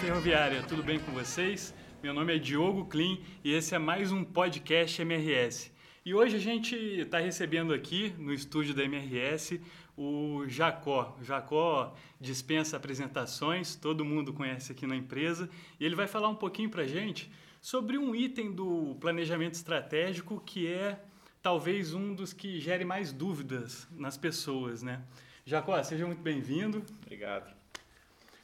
Ferroviária, tudo bem com vocês? Meu nome é Diogo Klein e esse é mais um podcast MRS. E hoje a gente está recebendo aqui no estúdio da MRS o Jacó. O Jacó dispensa apresentações, todo mundo conhece aqui na empresa, e ele vai falar um pouquinho para a gente sobre um item do planejamento estratégico que é talvez um dos que gere mais dúvidas nas pessoas, né? Jacó, seja muito bem-vindo. Obrigado.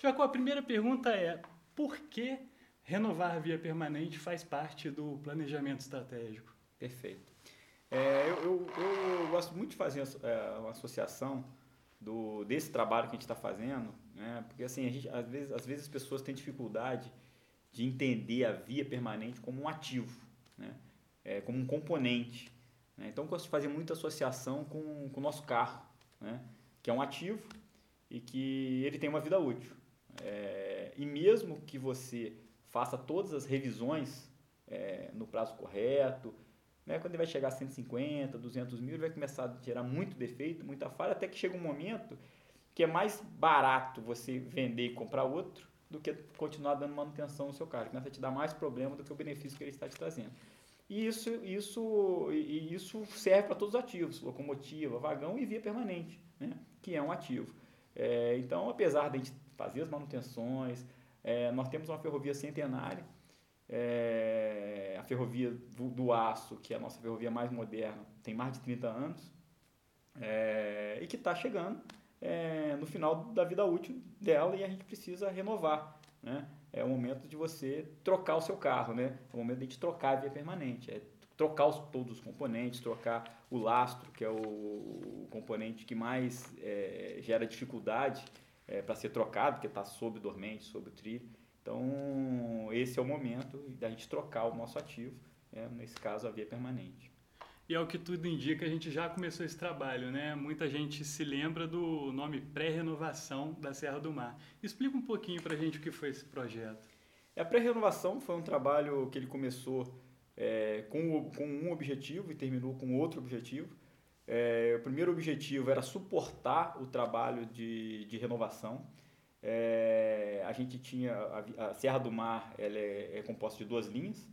Jacó, a primeira pergunta é: por que renovar via permanente faz parte do planejamento estratégico? Perfeito. É, eu, eu, eu, gosto muito de fazer é, uma associação do, desse trabalho que a gente está fazendo, né? porque assim, a gente, às, vezes, às vezes as pessoas têm dificuldade de entender a via permanente como um ativo, né? É, como um componente. Né? Então, eu gosto de fazer muita associação com, com o nosso carro, né? que é um ativo e que ele tem uma vida útil. É, e mesmo que você faça todas as revisões é, no prazo correto, né, quando ele vai chegar a 150, 200 mil, ele vai começar a gerar muito defeito, muita falha, até que chega um momento que é mais barato você vender e comprar outro do que continuar dando manutenção no seu carro. Começa a te dar mais problema do que o benefício que ele está te trazendo. E isso, isso, e isso serve para todos os ativos, locomotiva, vagão e via permanente, né, que é um ativo. É, então, apesar de a gente fazer as manutenções, é, nós temos uma ferrovia centenária, é, a ferrovia do, do, Aço, que é a nossa ferrovia mais moderna, tem mais de 30 anos, é, e que está chegando é, no final da vida útil dela e a gente precisa renovar. Né? É o momento de você trocar o seu carro, né? é o momento de a gente trocar a via permanente, é trocar os, todos os componentes, trocar o lastro, que é o, o componente que mais é, gera dificuldade é, para ser trocado, porque está sob dormente, sob o trilho. Então, esse é o momento da gente trocar o nosso ativo, é, nesse caso, a via permanente. E ao que tudo indica, a gente já começou esse trabalho, né? Muita gente se lembra do nome pré-renovação da Serra do Mar. Explica um pouquinho para a gente o que foi esse projeto. A pré-renovação foi um trabalho que ele começou é, com, com um objetivo e terminou com outro objetivo. É, o primeiro objetivo era suportar o trabalho de, de renovação. É, a gente tinha a, a, Serra do Mar, ela é, é composta de duas linhas.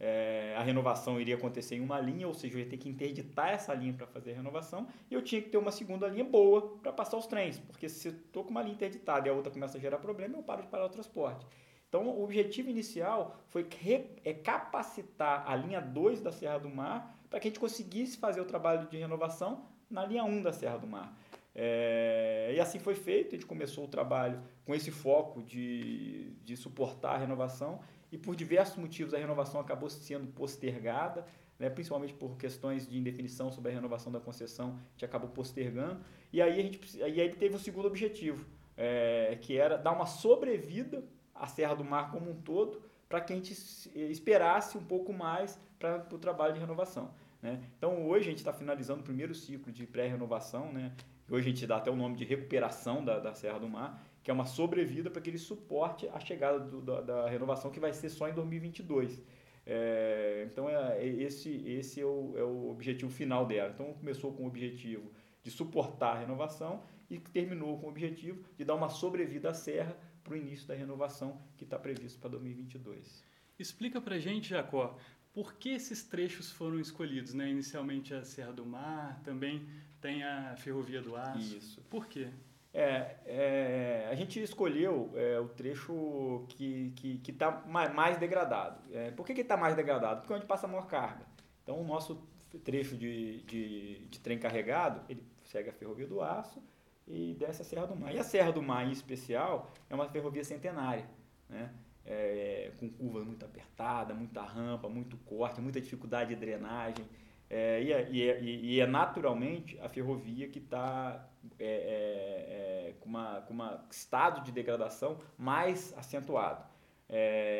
É, a renovação iria acontecer em uma linha, ou seja, eu ia ter que interditar essa linha para fazer a renovação, e eu tinha que ter uma segunda linha boa para passar os trens, porque se eu estou com uma linha interditada e a outra começa a gerar problema, eu paro de parar o transporte. Então, o objetivo inicial foi é capacitar a linha 2 da Serra do Mar para que a gente conseguisse fazer o trabalho de renovação na linha 1 da Serra do Mar. É, e assim foi feito, a gente começou o trabalho com esse foco de, de suportar a renovação e por diversos motivos a renovação acabou sendo postergada, né, principalmente por questões de indefinição sobre a renovação da concessão, a gente acabou postergando. E aí, a gente, aí ele teve o segundo objetivo, é, que era dar uma sobrevida a Serra do Mar como um todo, para que a gente esperasse um pouco mais para o trabalho de renovação. Né? Então, hoje a gente está finalizando o primeiro ciclo de pré-renovação, né? hoje a gente dá até o nome de recuperação da, da Serra do Mar, que é uma sobrevida para que ele suporte a chegada do, da, da, renovação, que vai ser só em 2022. É, então, é, é, esse, esse é o, é o objetivo final dela. Então, começou com o objetivo de suportar a renovação e terminou com o objetivo de dar uma sobrevida à serra para o início da renovação que está previsto para 2022. Explica para gente, Jacó, por que esses trechos foram escolhidos? Né? Inicialmente a Serra do Mar, também tem a Ferrovia do Aço. Isso. Por quê? É, é, a gente escolheu é, o trecho que está que, que tá mais, degradado. É, por que está mais degradado? Porque é onde passa a maior carga. Então, o nosso trecho de, de, de trem carregado, ele segue a Ferrovia do Aço, e desce a Serra do Mar. E a Serra do Mar, em especial, é uma ferrovia centenária, né? É, com curvas muito apertadas, muita rampa, muito corte, muita dificuldade de drenagem. É, e, é, e, é, e, é, naturalmente a ferrovia que está é, é, com, com um estado de degradação mais acentuado.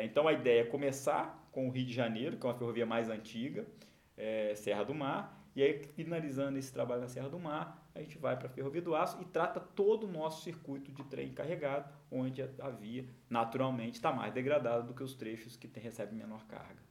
então a ideia é começar com o Rio de Janeiro, que é uma ferrovia mais antiga, Serra do Mar, e aí finalizando esse trabalho na Serra do Mar, a gente vai para a Ferrovia do Aço e trata todo o nosso circuito de trem carregado, onde a via naturalmente está mais degradada do que os trechos que tem, recebem menor carga.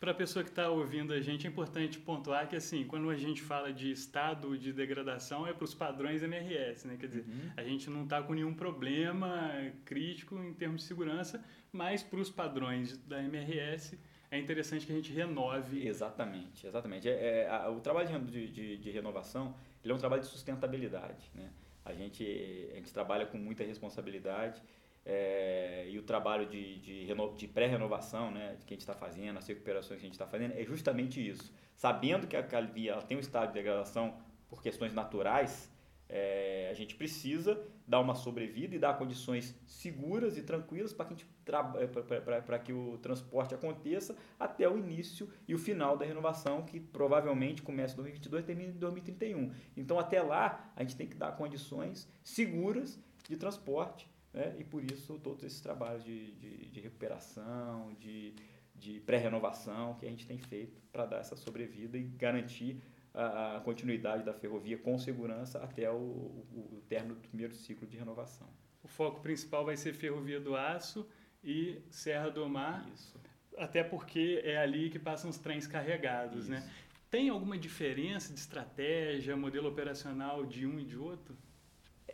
Para a pessoa que está ouvindo a gente, é importante pontuar que, assim, quando a gente fala de estado de degradação, é para os padrões MRS, né? Quer dizer, uhum. a gente não está com nenhum problema crítico em termos de segurança, mas para os padrões da MRS é interessante que a gente renove. Exatamente, exatamente. É, é a, o trabalho de, de, de, renovação ele é um trabalho de sustentabilidade, né? A gente, a gente trabalha com muita responsabilidade é, e o trabalho de, de, de pré-renovação né, que a gente está fazendo, as recuperações que a gente está fazendo, é justamente isso. Sabendo que a Calvia tem um estado de degradação por questões naturais, é, a gente precisa dar uma sobrevida e dar condições seguras e tranquilas para que, é, que o transporte aconteça até o início e o final da renovação, que provavelmente começa em 2022 e termina em 2031. Então, até lá, a gente tem que dar condições seguras de transporte né? e por isso todos esses trabalhos de, de, de recuperação, de, de pré-renovação que a gente tem feito para dar essa sobrevida e garantir a, a, continuidade da ferrovia com segurança até o, o, o término do primeiro ciclo de renovação. O foco principal vai ser Ferrovia do Aço e Serra do Mar. Isso. Até porque é ali que passam os trens carregados, né? Isso. né? Tem alguma diferença de estratégia, modelo operacional de um e de outro?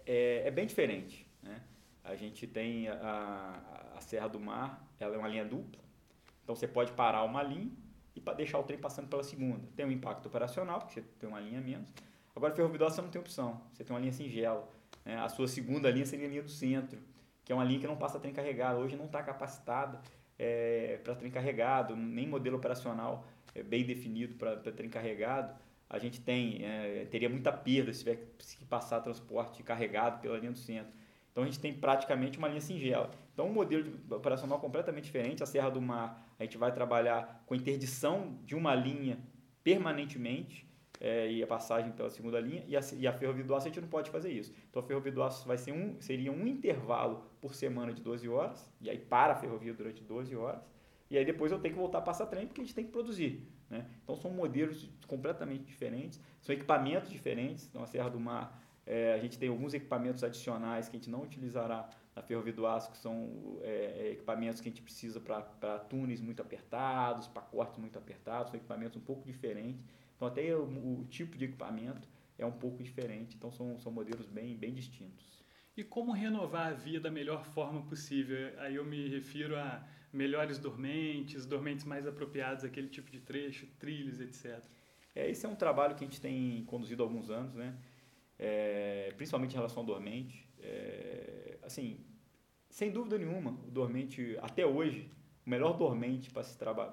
É, é bem diferente, né? A gente tem a, a Serra do Mar, ela é uma linha dupla. Então você pode parar uma linha e deixar o trem passando pela segunda. Tem um impacto operacional, porque você tem uma linha menos. Agora, ferroviária você não tem opção. Você tem uma linha singela. Né? A sua segunda linha seria a linha do centro, que é uma linha que não passa trem carregado. Hoje não está capacitada é, para trem carregado, nem modelo operacional é, bem definido para trem carregado. A gente tem, é, teria muita perda se tiver que passar transporte carregado pela linha do centro. Então a gente tem praticamente uma linha singela. Então um modelo operacional completamente diferente. A Serra do Mar a gente vai trabalhar com interdição de uma linha permanentemente é, e a passagem pela segunda linha e a, e a ferrovia do aço a gente não pode fazer isso. Então a ferrovia do aço vai ser um, seria um intervalo por semana de 12 horas e aí para a ferrovia durante 12 horas e aí depois eu tenho que voltar a passar trem porque a gente tem que produzir. Né? Então são modelos completamente diferentes, são equipamentos diferentes. Então a Serra do Mar é, a gente tem alguns equipamentos adicionais que a gente não utilizará na Ferrovia do Aço, que são é, é equipamentos que a gente precisa para túneis muito apertados, pacotes muito apertados, são equipamentos um pouco diferentes. Então, até o, o, tipo de equipamento é um pouco diferente, então são, são modelos bem, bem distintos. E como renovar a via da melhor forma possível? Aí eu me refiro a melhores dormentes, dormentes mais apropriados àquele tipo de trecho, trilhos, etc. É, esse é um trabalho que a gente tem conduzido há alguns anos, né? É, principalmente em relação ao dormente. É, assim, sem dúvida nenhuma, o dormente, até hoje, o melhor dormente para se, traba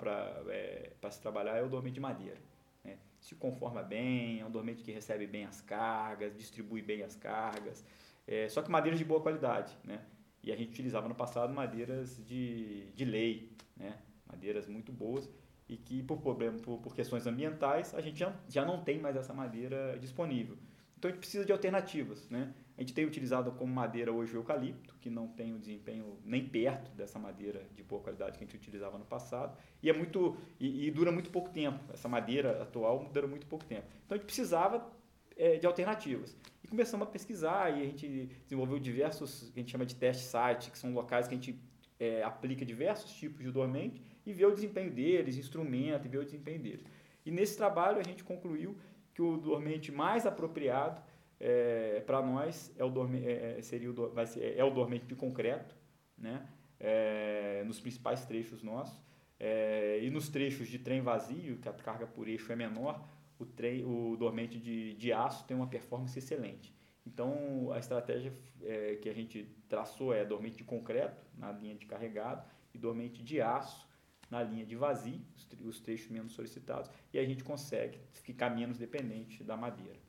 é, se trabalhar é o dormente de madeira. Né? Se conforma bem, é um dormente que recebe bem as cargas, distribui bem as cargas, é, só que madeiras de boa qualidade. Né? E a gente utilizava no passado madeiras de, de lei, né? madeiras muito boas e que por, problema, por, por questões ambientais a gente já, já não tem mais essa madeira disponível. Então a gente precisa de alternativas, né? A gente tem utilizado como madeira hoje o eucalipto, que não tem o desempenho nem perto dessa madeira de boa qualidade que a gente utilizava no passado, e é muito e, e dura muito pouco tempo. Essa madeira atual dura muito pouco tempo. Então a gente precisava é, de alternativas. E começamos a pesquisar e a gente desenvolveu diversos, que a gente chama de test site, que são locais que a gente é, aplica diversos tipos de dormente e vê o desempenho deles, instrumento e vê o desempenho deles. E nesse trabalho a gente concluiu que o dormente mais apropriado é, para nós é o, dorme, é, é, seria o, vai ser, é o dormente de concreto, né? É, nos principais trechos nossos. É, e nos trechos de trem vazio, que a carga por eixo é menor, o, trem, o dormente de, de aço tem uma performance excelente. Então, a estratégia é, que a gente traçou é dormente de concreto, na linha de carregado, e dormente de aço, na linha de vazio, os trechos menos solicitados, e a gente consegue ficar menos dependente da madeira.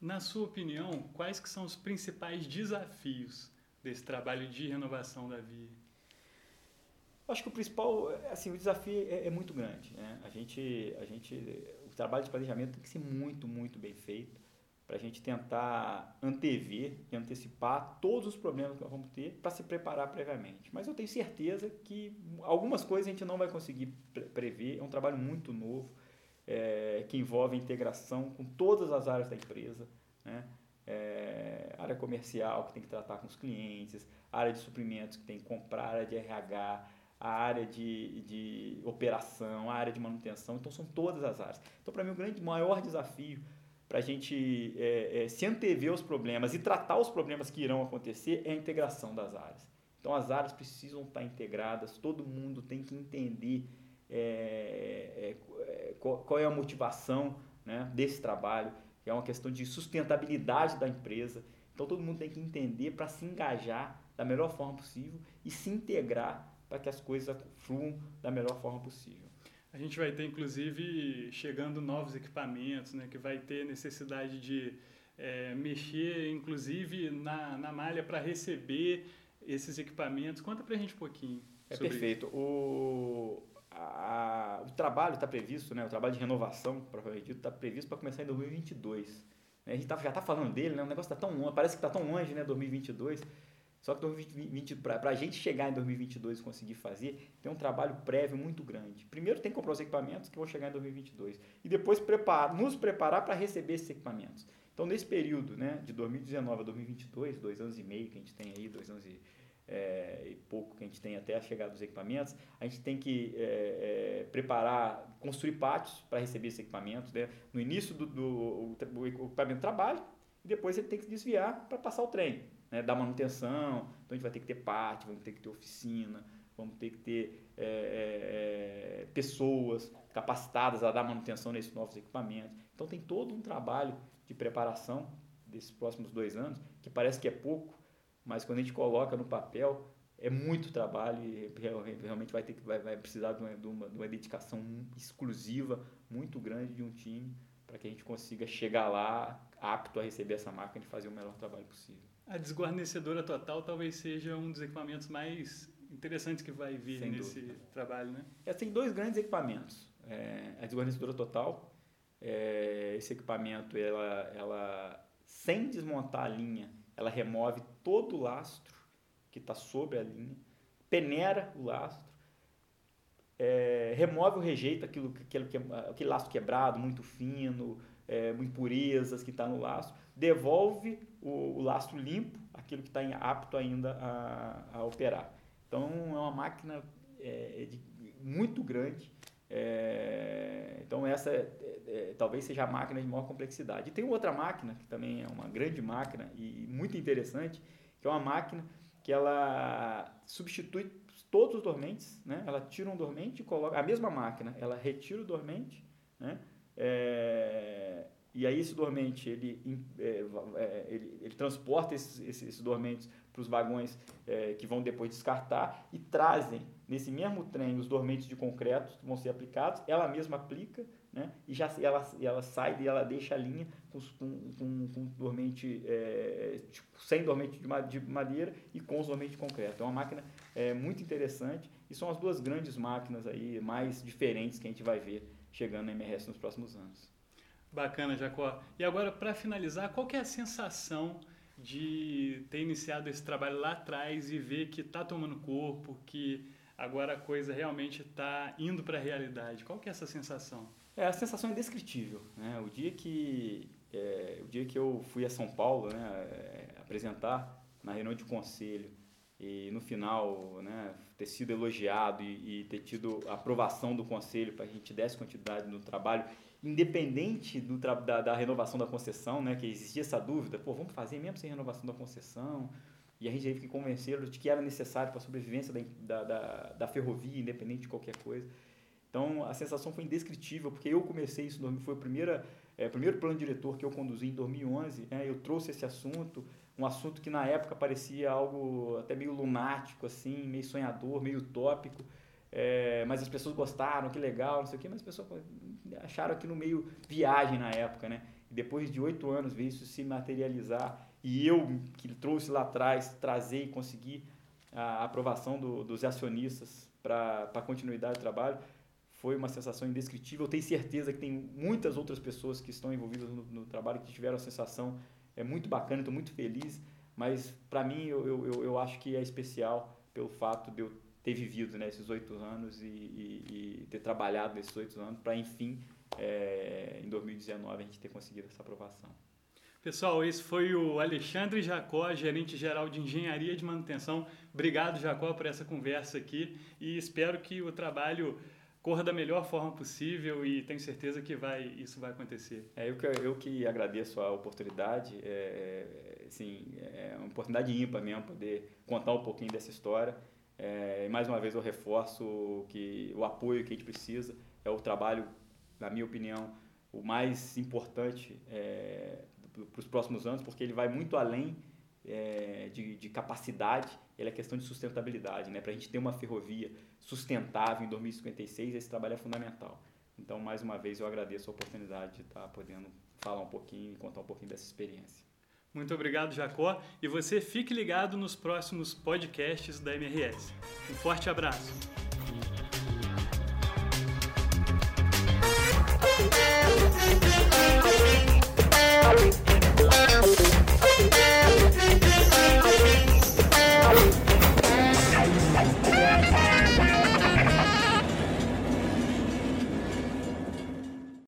Na sua opinião, quais que são os principais desafios desse trabalho de renovação da via? Acho que o principal, assim, o desafio é, é muito grande. Né? A gente, a gente, o trabalho de planejamento tem que ser muito, muito bem feito para a gente tentar antever e antecipar todos os problemas que nós vamos ter para se preparar previamente. Mas eu tenho certeza que algumas coisas a gente não vai conseguir prever. É um trabalho muito novo é, que envolve integração com todas as áreas da empresa. Né? É, área comercial que tem que tratar com os clientes, área de suprimentos que tem que comprar, área de RH, a área de, de operação, a área de manutenção. Então, são todas as áreas. Então, para mim, o grande, maior desafio para a gente é, é, se antever os problemas e tratar os problemas que irão acontecer é a integração das áreas. Então, as áreas precisam estar integradas, todo mundo tem que entender é, é, é qual, qual, é a motivação né, desse trabalho, que é uma questão de sustentabilidade da empresa. Então, todo mundo tem que entender para se engajar da melhor forma possível e se integrar para que as coisas fluam da melhor forma possível. A gente vai ter, inclusive, chegando novos equipamentos, né, que vai ter necessidade de é, mexer, inclusive, na, na malha para receber esses equipamentos. Conta para a gente um pouquinho. É perfeito. O, a, o trabalho está previsto, né, o trabalho de renovação, provavelmente dito, está previsto para começar em 2022. Né? A gente tá, já está falando dele, né, o negócio está tão longe, parece que está tão longe, né, 2022. Só que para a gente chegar em 2022 e conseguir fazer, tem um trabalho prévio muito grande. Primeiro tem que comprar os equipamentos que vão chegar em 2022 e depois preparar, nos preparar para receber esses equipamentos. Então, nesse período né, de 2019 a 2022, dois anos e meio que a gente tem aí, dois anos e, é, e pouco que a gente tem até a chegada dos equipamentos, a gente tem que é, é, preparar, construir pátios para receber esses equipamentos. Né? No início do, do o, o equipamento trabalha e depois ele tem que desviar para passar o trem né, da manutenção. Então a gente vai ter que ter parte, vamos ter que ter oficina, vamos ter que ter é, é, pessoas capacitadas a dar manutenção nesses novos equipamentos. Então tem todo um trabalho de preparação desses próximos dois anos, que parece que é pouco, mas quando a gente coloca no papel, é muito trabalho e realmente vai ter que vai, vai precisar de uma, de, uma, de uma dedicação exclusiva muito grande de um time para que a gente consiga chegar lá apto a receber essa máquina e fazer o melhor trabalho possível. A desguarnecedora total talvez seja um dos equipamentos mais interessantes que vai vir Sem nesse dúvida. trabalho, né? É, tem dois grandes equipamentos. É, a desguarnecedora total, é, esse equipamento, ela, ela, sem desmontar a linha, ela remove todo o lastro que está sobre a linha, peneira o lastro, é, remove o rejeito, aquilo, aquele, aquele lastro quebrado, muito fino, é, impurezas que está no lastro, devolve o, o lastro limpo, aquilo que está apto ainda a, a, operar. Então é uma máquina é, é de, muito grande. É, então essa é, é, talvez seja a máquina de maior complexidade. E tem outra máquina que também é uma grande máquina e muito interessante, que é uma máquina que ela substitui todos os dormentes, né? Ela tira um dormente e coloca a mesma máquina, ela retira o dormente, né? É, e aí esse dormente, ele, é, é, ele, ele, transporta esses, esses, esses dormentes para os vagões é, que vão depois descartar e trazem nesse mesmo trem os dormentes de concreto que vão ser aplicados, ela mesma aplica né, e já ela, ela sai e ela deixa a linha com, com, com, dormente, é, tipo, sem dormente de madeira e com os dormentes de concreto. É uma máquina é, muito interessante e são as duas grandes máquinas aí mais diferentes que a gente vai ver chegando na MRS nos próximos anos. Bacana, Jacó. E agora, para finalizar, qual que é a sensação de ter iniciado esse trabalho lá atrás e ver que está tomando corpo, que agora a coisa realmente está indo para a realidade? Qual que é essa sensação? É, a sensação é indescritível. Né? O, dia que, é, o dia que eu fui a São Paulo né, é, apresentar na reunião de conselho e no final né, ter sido elogiado e, e ter tido a aprovação do conselho para que a gente desse continuidade no trabalho independente do da, da, renovação da concessão, né, que existia essa dúvida, pô, vamos fazer mesmo sem renovação da concessão, e a gente teve que convencê-los de que era necessário para a sobrevivência da, da, da, ferrovia, independente de qualquer coisa. Então, a sensação foi indescritível, porque eu comecei isso, foi o primeiro, é, primeiro plano diretor que eu conduzi em 2011, né, eu trouxe esse assunto, um assunto que na época parecia algo até meio lunático, assim, meio sonhador, meio utópico, é, mas as pessoas gostaram, que legal, não sei o quê, mas as pessoas acharam aquilo meio viagem na época, né? E depois de oito anos ver isso se materializar e eu que trouxe lá atrás trazer e conseguir a aprovação do, dos acionistas para a continuidade do trabalho foi uma sensação indescritível. Eu tenho certeza que tem muitas outras pessoas que estão envolvidas no, no trabalho que tiveram a sensação é muito bacana, estou muito feliz, mas para mim eu, eu, eu acho que é especial pelo fato de eu ter vivido né, esses oito anos e, e, e, ter trabalhado nesses oito anos para, enfim, é, em 2019 a gente ter conseguido essa aprovação. Pessoal, esse foi o Alexandre Jacó, gerente geral de engenharia de manutenção. Obrigado, Jacó, por essa conversa aqui e espero que o trabalho corra da melhor forma possível e tenho certeza que vai, isso vai acontecer. É, eu, que, eu que agradeço a oportunidade, é, assim, é uma oportunidade ímpar mesmo poder contar um pouquinho dessa história. É, mais uma vez eu reforço que o apoio que a gente precisa é o trabalho, na minha opinião, o mais importante é, para os próximos anos, porque ele vai muito além é, de, de, capacidade, ele é questão de sustentabilidade. Né? Para a gente ter uma ferrovia sustentável em 2056, esse trabalho é fundamental. Então, mais uma vez, eu agradeço a oportunidade de estar podendo falar um pouquinho e contar um pouquinho dessa experiência. Muito obrigado, Jacó. E você fique ligado nos próximos podcasts da MRS. Um forte abraço.